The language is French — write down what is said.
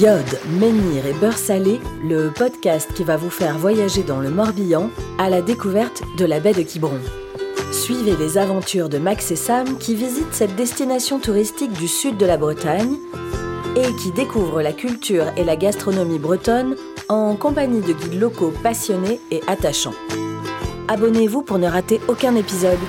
Yod, Menhir et Beurre Salé, le podcast qui va vous faire voyager dans le Morbihan à la découverte de la baie de Quiberon. Suivez les aventures de Max et Sam qui visitent cette destination touristique du sud de la Bretagne et qui découvrent la culture et la gastronomie bretonne en compagnie de guides locaux passionnés et attachants. Abonnez-vous pour ne rater aucun épisode.